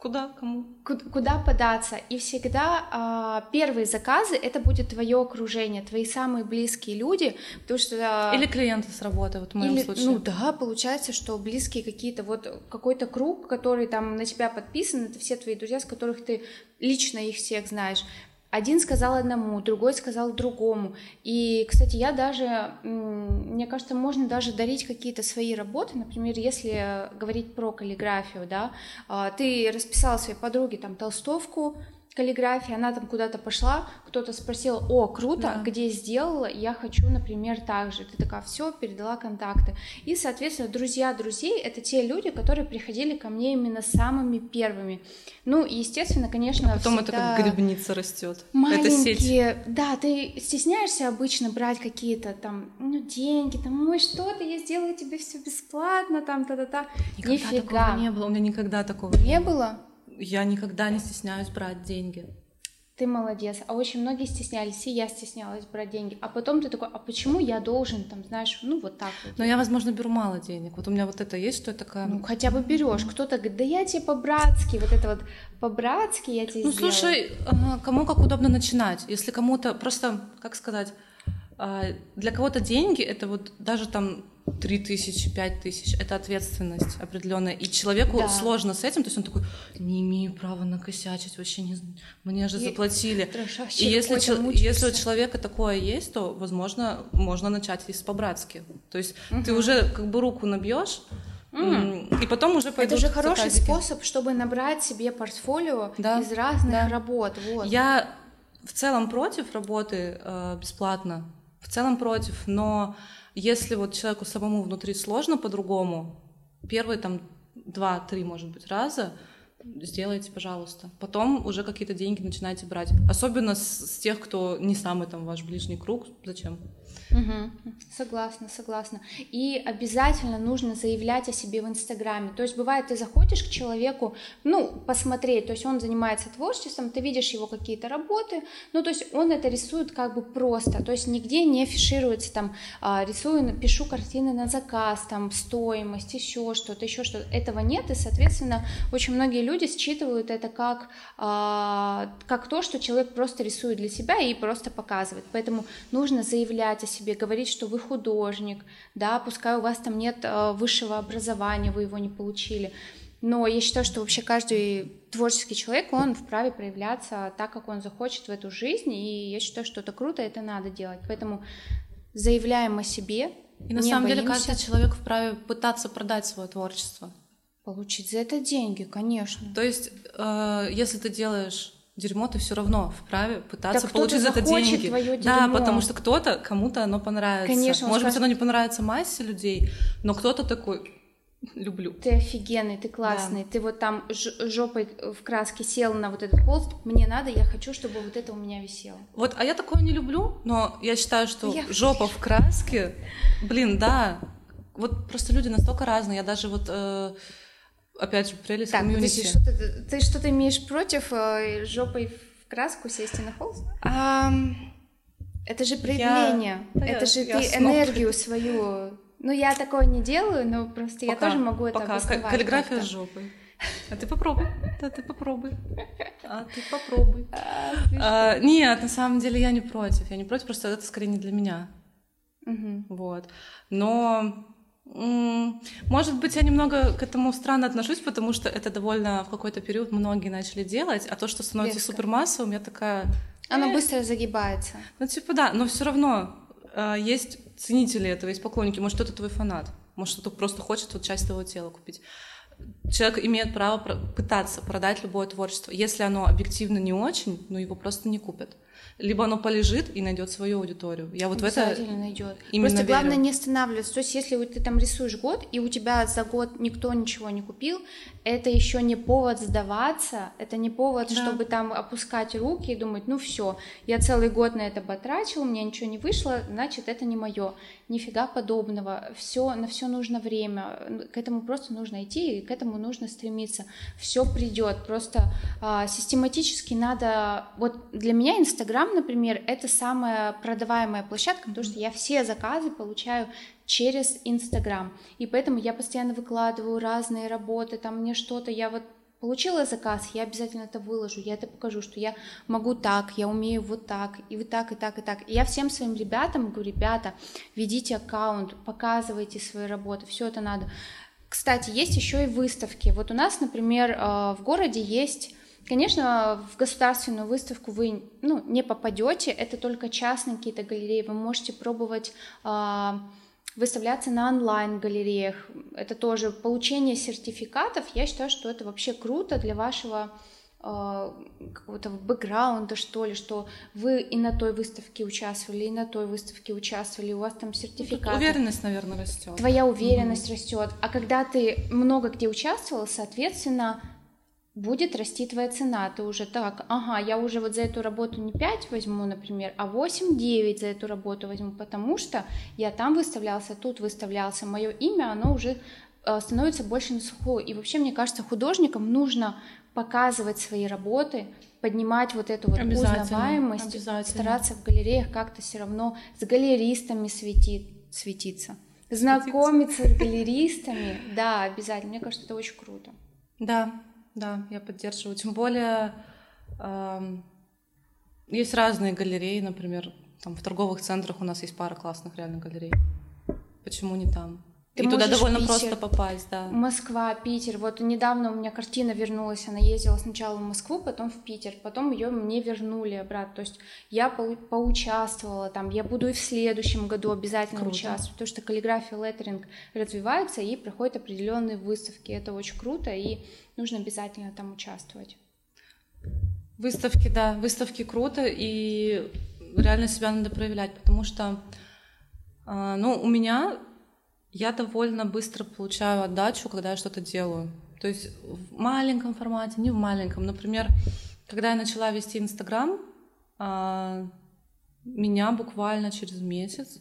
Куда, кому? Куда податься? И всегда э, первые заказы это будет твое окружение, твои самые близкие люди, потому что или клиенты с работы, вот в моем или, случае. Ну да, получается, что близкие какие-то вот какой-то круг, который там на тебя подписан, это все твои друзья, с которых ты лично их всех знаешь. Один сказал одному, другой сказал другому. И, кстати, я даже, мне кажется, можно даже дарить какие-то свои работы. Например, если говорить про каллиграфию, да, а, ты расписал своей подруге там толстовку, каллиграфии, она там куда-то пошла, кто-то спросил, о, круто, да. где сделала, я хочу, например, так же. Ты такая, все, передала контакты. И, соответственно, друзья друзей — это те люди, которые приходили ко мне именно самыми первыми. Ну, естественно, конечно, а потом это как грибница растет. Маленькие, это сеть. да, ты стесняешься обычно брать какие-то там, ну, деньги, там, ой, что ты, я сделаю тебе все бесплатно, там, та-та-та. Никогда Нифига. такого не было, у меня никогда такого не, не было. Я никогда не стесняюсь брать деньги. Ты молодец. А очень многие стеснялись, и я стеснялась брать деньги. А потом ты такой, а почему я должен, там, знаешь, ну вот так вот. Но я, возможно, беру мало денег. Вот у меня вот это есть, что я такая... Ну, хотя бы берешь. Кто-то говорит, да я тебе по-братски, вот это вот по-братски я тебе Ну, сделаю. слушай, кому как удобно начинать. Если кому-то просто, как сказать, а, для кого-то деньги это вот даже там три тысячи, пять тысяч, это ответственность определенная. И человеку да. сложно с этим, то есть он такой, не имею права накосячить, вообще не мне же заплатили. И если, если у человека такое есть, то, возможно, можно начать из по-братски. То есть угу. ты уже как бы руку набьешь, Mm. И потом уже пойдут Это же хороший заказики. способ, чтобы набрать себе портфолио Да, из разных да. работ. Вот. Я в целом против работы э, бесплатно, в целом против, но если вот человеку самому внутри сложно по-другому, первые там два-три, может быть, раза сделайте, пожалуйста. Потом уже какие-то деньги начинайте брать. Особенно с, с тех, кто не самый там ваш ближний круг. Зачем? Угу. Согласна, согласна. И обязательно нужно заявлять о себе в Инстаграме. То есть бывает, ты заходишь к человеку, ну, посмотреть, то есть он занимается творчеством, ты видишь его какие-то работы, ну, то есть он это рисует как бы просто, то есть нигде не афишируется там, а, рисую, пишу картины на заказ, там, стоимость, еще что-то, еще что-то. Этого нет, и, соответственно, очень многие люди считывают это как, а, как то, что человек просто рисует для себя и просто показывает. Поэтому нужно заявлять о себе, говорить, что вы художник, да, пускай у вас там нет э, высшего образования, вы его не получили. Но я считаю, что вообще каждый творческий человек, он вправе проявляться так, как он захочет в эту жизнь, и я считаю, что это круто, это надо делать. Поэтому заявляем о себе. И на не самом деле боимся каждый человек вправе пытаться продать свое творчество. Получить за это деньги, конечно. То есть, э, если ты делаешь дерьмо, ты все равно вправе пытаться кто-то получить за это деньги. твоё Да, потому что кто-то, кому-то оно понравится. Конечно, он Может быть, скажет- оно не понравится массе людей, но кто-то такой люблю. Ты офигенный, ты классный, ты вот там жопой в краске сел на вот этот холст, мне надо, я хочу, чтобы вот это у меня висело. Вот, а я такое не люблю, но я считаю, что Я- жопа в краске, блин, да. Вот просто люди настолько разные. Я даже вот, э, опять же, прелесть Так, комьюнити. подожди, что ты, ты что-то имеешь против э, жопой в краску сесть на холст? Ам, Это же проявление, Да, это я- же я ты сноб. энергию свою. Ну, я такое не делаю, но просто я пока, тоже могу это пока. обосновать. Ка- Каллиграфия как-то. с жопой. А ты попробуй. Да, ты попробуй. А ты попробуй. А. А, нет, на самом деле я не против. Я не против, просто это скорее не для меня. Мгм. Вот. Но, может быть, я немного к этому странно отношусь, потому что это довольно в какой-то период многие начали делать, а то, что становится Резко. супермассовым, я такая... Оно «Э». быстро загибается. Ну, типа, да, но все равно э, есть ценители этого, есть поклонники. Может, кто-то твой фанат, может, кто-то просто хочет вот часть твоего тела купить. Человек имеет право пытаться продать любое творчество. Если оно объективно не очень, ну, его просто не купят. Либо оно полежит и найдет свою аудиторию. Я вот в это найдет. именно Просто верю. главное не останавливаться. То есть, если вот ты там рисуешь год, и у тебя за год никто ничего не купил, это еще не повод сдаваться, это не повод, Да. чтобы там опускать руки и думать, ну все, я целый год на это потрачил, у меня ничего не вышло, значит, это не мое. Нифига подобного. Все, на все нужно время. К этому просто нужно идти, и к этому нужно стремиться. Все придет. Просто а, систематически надо. Вот для меня Инстаграм, например, это самая продаваемая площадка, потому что я все заказы получаю через Инстаграм. И поэтому я постоянно выкладываю разные работы, там мне что-то, я вот получила заказ, я обязательно это выложу, я это покажу, что я могу так, я умею вот так, и вот так, и так, и так. И я всем своим ребятам говорю, ребята, ведите аккаунт, показывайте свои работы, все это надо. Кстати, есть еще и выставки. Вот у нас, например, э, в городе есть Конечно, в государственную выставку вы ну, не попадете, это только частные какие-то галереи, вы можете пробовать а, выставляться на онлайн-галереях, это тоже получение сертификатов, я считаю, что это вообще круто для вашего а, какого-то бэкграунда, что ли, что вы и на той выставке участвовали, и на той выставке участвовали, у вас там сертификаты. Уверенность, наверное, растет. Твоя уверенность растет. А когда ты много где участвовал, соответственно, будет расти твоя цена. Ты уже так, ага, я уже вот за эту работу не 5 возьму, например, а 8-9 за эту работу возьму, потому что я там выставлялся, тут выставлялся, мое имя, оно уже э, становится больше на слуху. И вообще, мне кажется, художникам нужно показывать свои работы, поднимать вот эту вот Обязательно, узнаваемость, обязательно. стараться в галереях как-то все равно с галеристами светить, светиться. Знакомиться с галеристами, да, обязательно. Мне кажется, это очень круто. Да, да, я поддерживаю. Тем более эм, есть разные галереи, например, там в торговых центрах у нас есть пара классных реально галерей. Почему не там? Ты и туда довольно Питер, просто попасть, да. Москва, Питер. Вот недавно у меня картина вернулась, она ездила сначала в Москву, потом в Питер, потом ее мне вернули обратно. То есть я по поучаствовала там, я буду и в следующем году обязательно круто. участвовать, потому что каллиграфия, леттеринг развивается и проходят определенные выставки. Это очень круто, и нужно обязательно там участвовать. Выставки, да, выставки круто, и реально себя надо проявлять, потому что, а, ну, у меня я довольно быстро получаю отдачу, когда я что-то делаю. То есть в маленьком формате, не в маленьком. Например, когда я начала вести Инстаграм, а, меня буквально через месяц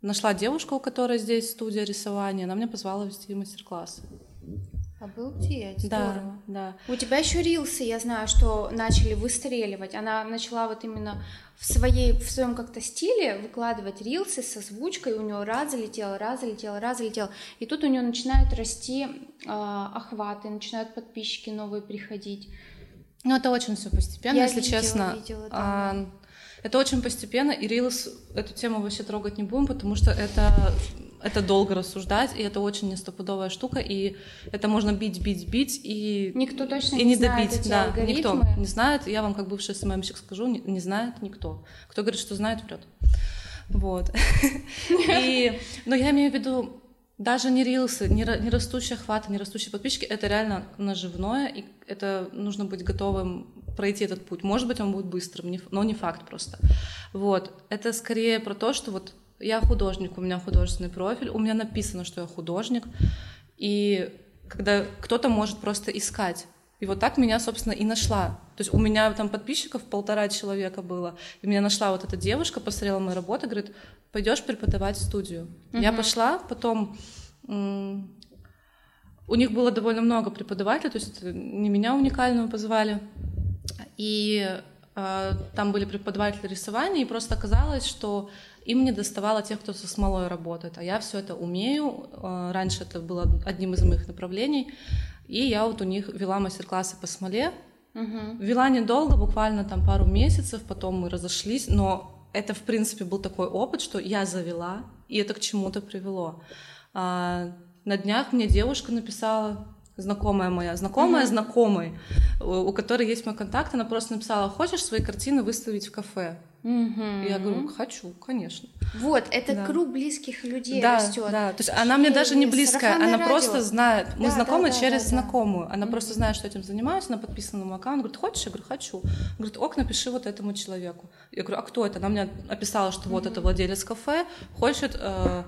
нашла девушка, у которой здесь студия рисования, она меня позвала вести мастер-класс. Обалдеть, здорово. Да, да. У тебя еще рилсы, я знаю, что начали выстреливать. Она начала вот именно в, своей, в своем как-то стиле выкладывать рилсы со озвучкой, у нее раз залетело, раз залетело, раз залетело. И тут у нее начинают расти э, охваты, начинают подписчики новые приходить. Ну, это очень все постепенно, я если видела, честно. Видела, да. а, это очень постепенно, и Reels эту тему вообще трогать не будем, потому что это это долго рассуждать, и это очень нестопудовая штука, и это можно бить, бить, бить, и никто точно и не, не знает добить. Эти да, алгоритмы. никто не знает. Я вам как бывший СММщик скажу, не, не знает никто. Кто говорит, что знает, врет. Вот. *laughs* И, но я имею в виду, даже не рилсы, не, не растущие охваты, не растущие подписчики, это реально наживное, и это нужно быть готовым пройти этот путь. Может быть, он будет быстрым, но не факт просто. Вот. Это скорее про то, что вот я художник, у меня художественный профиль, у меня написано, что я художник, и когда кто-то может просто искать. И вот так меня, собственно, и нашла. То есть у меня там подписчиков полтора человека было, и меня нашла вот эта девушка, посмотрела мои работы, говорит, пойдешь преподавать в студию. Uh-huh. Я пошла, потом у них было довольно много преподавателей, то есть не меня уникального позвали, и э, там были преподаватели рисования, и просто оказалось, что им не доставало тех, кто со смолой работает, а я все это умею. Э, раньше это было одним из моих направлений, и я вот у них вела мастер-классы по смоле. Угу. Вела недолго, буквально там пару месяцев, потом мы разошлись, но это, в принципе, был такой опыт, что я завела, и это к чему-то привело. А, на днях мне девушка написала, знакомая моя, знакомая mm-hmm. знакомой, у которой есть мой контакт, она просто написала, хочешь свои картины выставить в кафе? Mm-hmm. Я говорю, хочу, конечно. Вот, это да. круг близких людей да, растет. Да, то есть она мне даже не близкая, она радио. просто знает. Мы да, знакомы да, да, через да, знакомую. Она mm-hmm. просто знает, что этим занимаюсь, она подписана на мой аккаунт. Говорит, хочешь? Я говорю, хочу. Говорит, ок, напиши вот этому человеку. Я говорю, а кто это? Она мне описала, что mm-hmm. вот это владелец кафе, хочет э,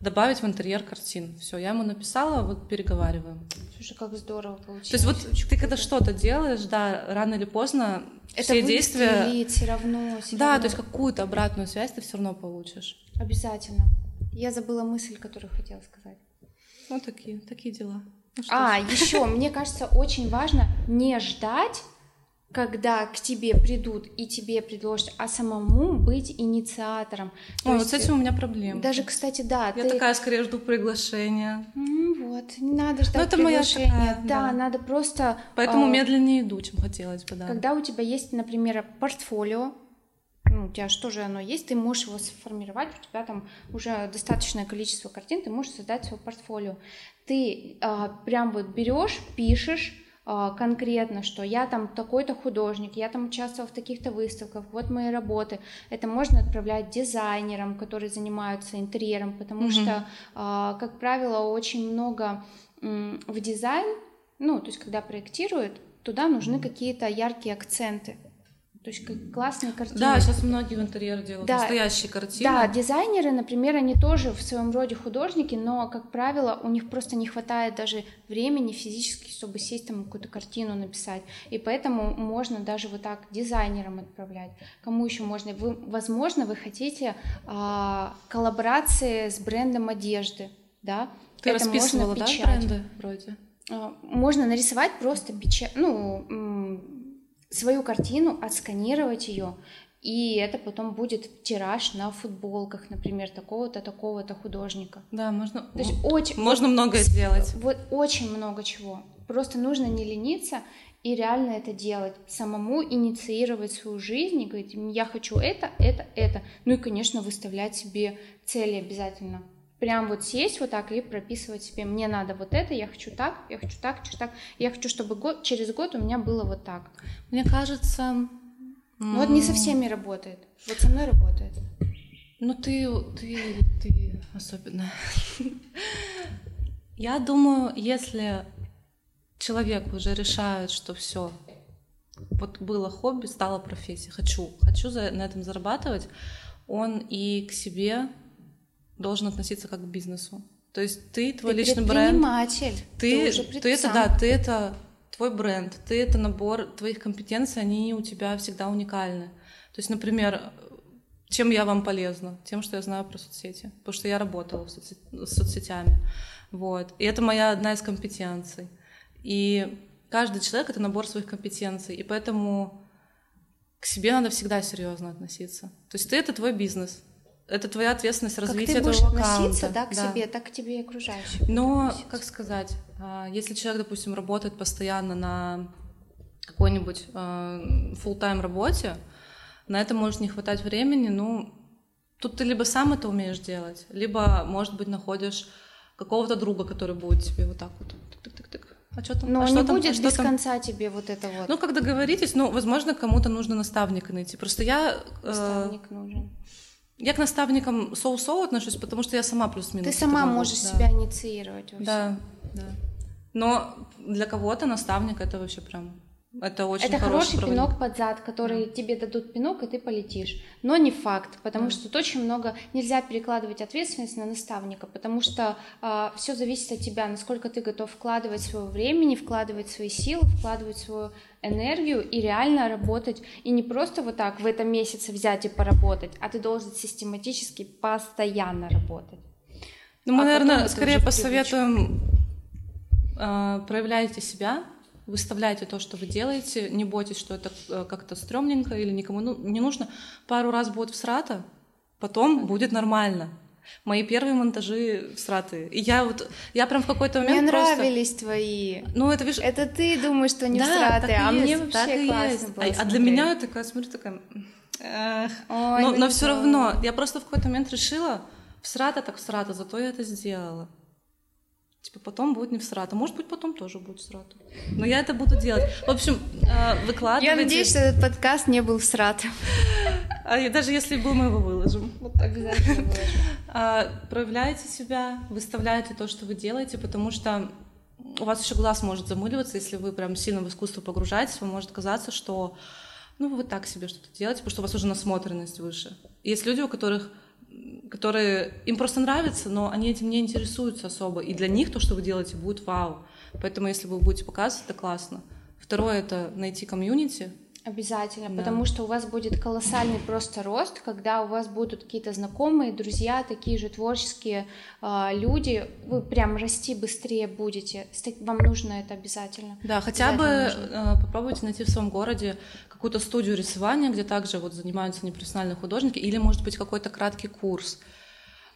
добавить в интерьер картин. Все, я ему написала, вот переговариваем. Слушай, как здорово получилось. То есть вот Очень ты когда что-то делаешь, да, рано или поздно это все действия... все равно, все Да, равно. то есть какую-то обратную связь ты все равно получишь. Обязательно. Я забыла мысль, которую хотела сказать. Вот такие, такие дела. Ну, а, еще, мне кажется, очень важно не ждать когда к тебе придут и тебе предложат, а самому быть инициатором. Ой, вот с этим у меня проблемы. Даже, кстати, да. Я ты... такая скорее жду приглашения. Mm, вот, не надо ждать Но ну, это приглашения. Моя такая, да, да, надо просто. Поэтому а, медленнее иду, чем хотелось бы, да. Когда у тебя есть, например, портфолио, ну, у тебя что же оно есть, ты можешь его сформировать, у тебя там уже достаточное количество картин, ты можешь создать свое портфолио. Ты а, прям вот берешь, пишешь конкретно, что я там такой-то художник, я там участвовал в таких-то выставках, вот мои работы. Это можно отправлять дизайнерам, которые занимаются интерьером, потому mm-hmm. что, а, как правило, очень много в дизайн, ну, то есть когда проектируют, туда нужны какие-то яркие акценты. То есть классные картины. Да, сейчас многие в интерьер делают да, настоящие картины. Да, дизайнеры, например, они тоже в своем роде художники, но, как правило, у них просто не хватает даже времени физически, чтобы сесть там какую-то картину написать. И поэтому можно даже вот так дизайнерам отправлять. Кому еще можно? Вы, возможно, вы хотите а, коллаборации с брендом одежды, да? Ты Это расписывала, можно да, бренды вроде? А, можно нарисовать просто печать, ну свою картину, отсканировать ее, и это потом будет тираж на футболках, например, такого-то, такого-то художника. Да, можно. То есть очень можно многое сделать. Вот очень много чего. Просто нужно не лениться и реально это делать, самому инициировать свою жизнь и говорить, я хочу это, это, это. Ну и, конечно, выставлять себе цели обязательно. Прям вот сесть вот так и прописывать себе, мне надо вот это, я хочу так, я хочу так, хочу так, я хочу, чтобы год, через год у меня было вот так. Мне кажется... Ну, вот не со всеми работает, вот со мной работает. Ну ты, ты, ты особенно. *laughs* Я думаю, если человек уже решает, что все, вот было хобби, стало профессией, хочу, хочу за, на этом зарабатывать, он и к себе должен относиться как к бизнесу. То есть ты твой ты личный бренд. Ты, ты, ты это, да, ты это твой бренд, ты это набор твоих компетенций, они у тебя всегда уникальны. То есть, например, чем я вам полезна? Тем, что я знаю про соцсети, потому что я работала в соцсет... с соцсетями. Вот. И это моя одна из компетенций. И каждый человек — это набор своих компетенций, и поэтому к себе надо всегда серьезно относиться. То есть ты — это твой бизнес, это твоя ответственность развития как ты будешь твоего относиться, да, к да. себе, так к тебе и окружающим. Но, как сказать, а, если человек, допустим, работает постоянно на какой-нибудь а, full-time работе, на это может не хватать времени, ну, тут ты либо сам это умеешь делать, либо, может быть, находишь какого-то друга, который будет тебе вот так вот тык-тык-тык. А что там? Но а не там, будет а без там? конца тебе вот это вот. Ну, как договоритесь, ну, возможно, кому-то нужно наставника найти. Просто я... Э, Наставник э, нужен. Я к наставникам соу-соу отношусь, потому что я сама плюс-минус. Ты сама можешь да. себя инициировать. Да, да. Но для кого-то наставник это вообще прям это очень Это хороший, хороший пинок под зад, который да. тебе дадут пинок, и ты полетишь. Но не факт, потому да. что тут очень много нельзя перекладывать ответственность на наставника, потому что э, все зависит от тебя, насколько ты готов вкладывать своего времени, вкладывать свои силы, вкладывать свою энергию и реально работать. И не просто вот так в этом месяце взять и поработать, а ты должен систематически постоянно работать. Ну, мы, а наверное, скорее посоветуем э, проявляйте себя, выставляйте то, что вы делаете, не бойтесь, что это э, как-то стрёмненько или никому ну, не нужно. Пару раз будет всрато, потом будет нормально. Мои первые монтажи всратые. И я вот, я прям в какой-то момент Мне просто... нравились твои. Ну, это, видишь... Это ты думаешь, что они да, всратые, а есть, мне вообще классно есть. было а, а для меня я такая, смотрю, такая... Эх. Ой, но но все равно, я просто в какой-то момент решила, всрата так всрата, зато я это сделала. Типа потом будет не в срату. Может быть, потом тоже будет в срату. Но я это буду делать. В общем, а, выкладывайте. Я надеюсь, что этот подкаст не был в срату. А даже если был, мы его выложим. Вот так. Обязательно выложим. А, проявляйте себя, выставляйте то, что вы делаете, потому что у вас еще глаз может замыливаться, если вы прям сильно в искусство погружаетесь, вам может казаться, что ну вы так себе что-то делаете, потому что у вас уже насмотренность выше. Есть люди, у которых которые им просто нравится, но они этим не интересуются особо. И для них то, что вы делаете, будет вау. Поэтому если вы будете показывать, это классно. Второе — это найти комьюнити, Обязательно, да. потому что у вас будет колоссальный просто рост, когда у вас будут какие-то знакомые, друзья, такие же творческие э, люди, вы прям расти быстрее будете. Вам нужно это обязательно. Да, хотя бы нужно. Э, попробуйте найти в своем городе какую-то студию рисования, где также вот занимаются непрофессиональные художники, или, может быть, какой-то краткий курс.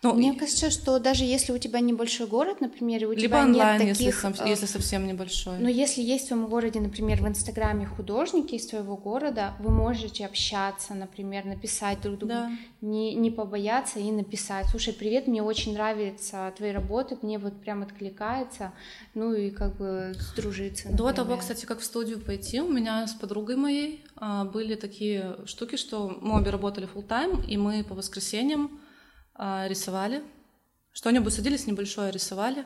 Ну, Мне кажется, что даже если у тебя небольшой город, например, и у Либо тебя онлайн, нет таких... если, если совсем небольшой. Но если есть в твоем городе, например, в Инстаграме художники из твоего города, вы можете общаться, например, написать друг другу, да. не, не побояться и написать. Слушай, привет, мне очень нравятся твои работы, мне вот прям откликается, ну и как бы сдружиться. Например. До того, кстати, как в студию пойти, у меня с подругой моей а, были такие штуки, что мы обе работали full time и мы по воскресеньям рисовали. Что-нибудь садились небольшое, рисовали.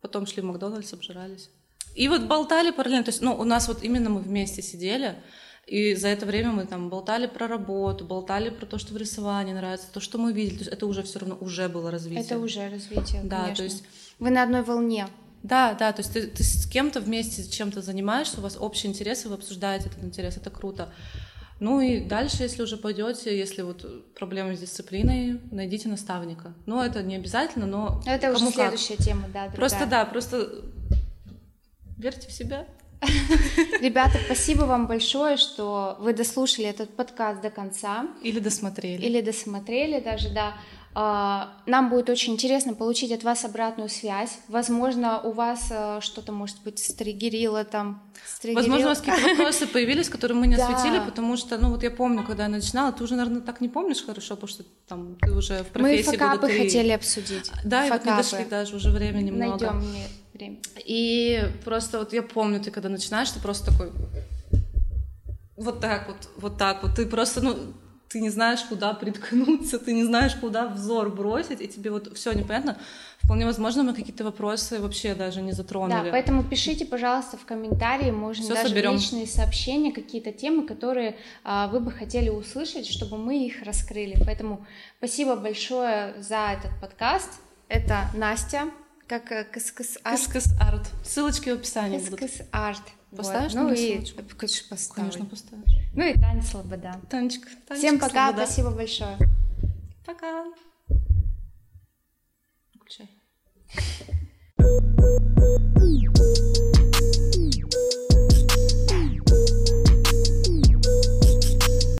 Потом шли в Макдональдс, обжирались. И вот болтали параллельно. То есть, ну, у нас вот именно мы вместе сидели, и за это время мы там болтали про работу, болтали про то, что в рисовании нравится, то, что мы видели. То есть это уже все равно уже было развитие. Это уже развитие, Да, конечно. то есть... Вы на одной волне. Да, да, то есть ты, ты с кем-то вместе чем-то занимаешься, у вас общие интересы, вы обсуждаете этот интерес, это круто. Ну и дальше, если уже пойдете, если вот проблемы с дисциплиной, найдите наставника. Ну, это не обязательно, но... Это уже следующая как. тема, да. Другая. Просто да, просто верьте в себя. *laughs* Ребята, спасибо вам большое, что вы дослушали этот подкаст до конца. Или досмотрели. Или досмотрели даже, да. А, нам будет очень интересно получить от вас обратную связь. Возможно, у вас э, что-то, может быть, стригерило там. Стригерило. Возможно, у вас какие-то *laughs* вопросы появились, которые мы не осветили, потому что, ну вот я помню, когда я начинала, ты уже, наверное, так не помнишь хорошо, потому что там ты уже в профессии Мы факапы хотели обсудить. Да, и вот не дошли даже, уже времени много. Найдем мне время. И просто вот я помню, ты когда начинаешь, ты просто такой вот так вот, вот так вот. Ты просто, ну, ты не знаешь, куда приткнуться, ты не знаешь, куда взор бросить, и тебе вот все непонятно. Вполне возможно, мы какие-то вопросы вообще даже не затронули. Да, поэтому пишите, пожалуйста, в комментарии, можно Всё даже соберем. личные сообщения, какие-то темы, которые а, вы бы хотели услышать, чтобы мы их раскрыли. Поэтому спасибо большое за этот подкаст. Это Настя, как Кыскыс-арт. Кыскыс-арт. Ссылочки в описании будут. Поставишь вот. Ну и, конечно, поставлю. Конечно, поставишь. Ну и Таня Слобода. Танечка, Танечка Всем пока, Слобода. спасибо большое. Пока. Включай.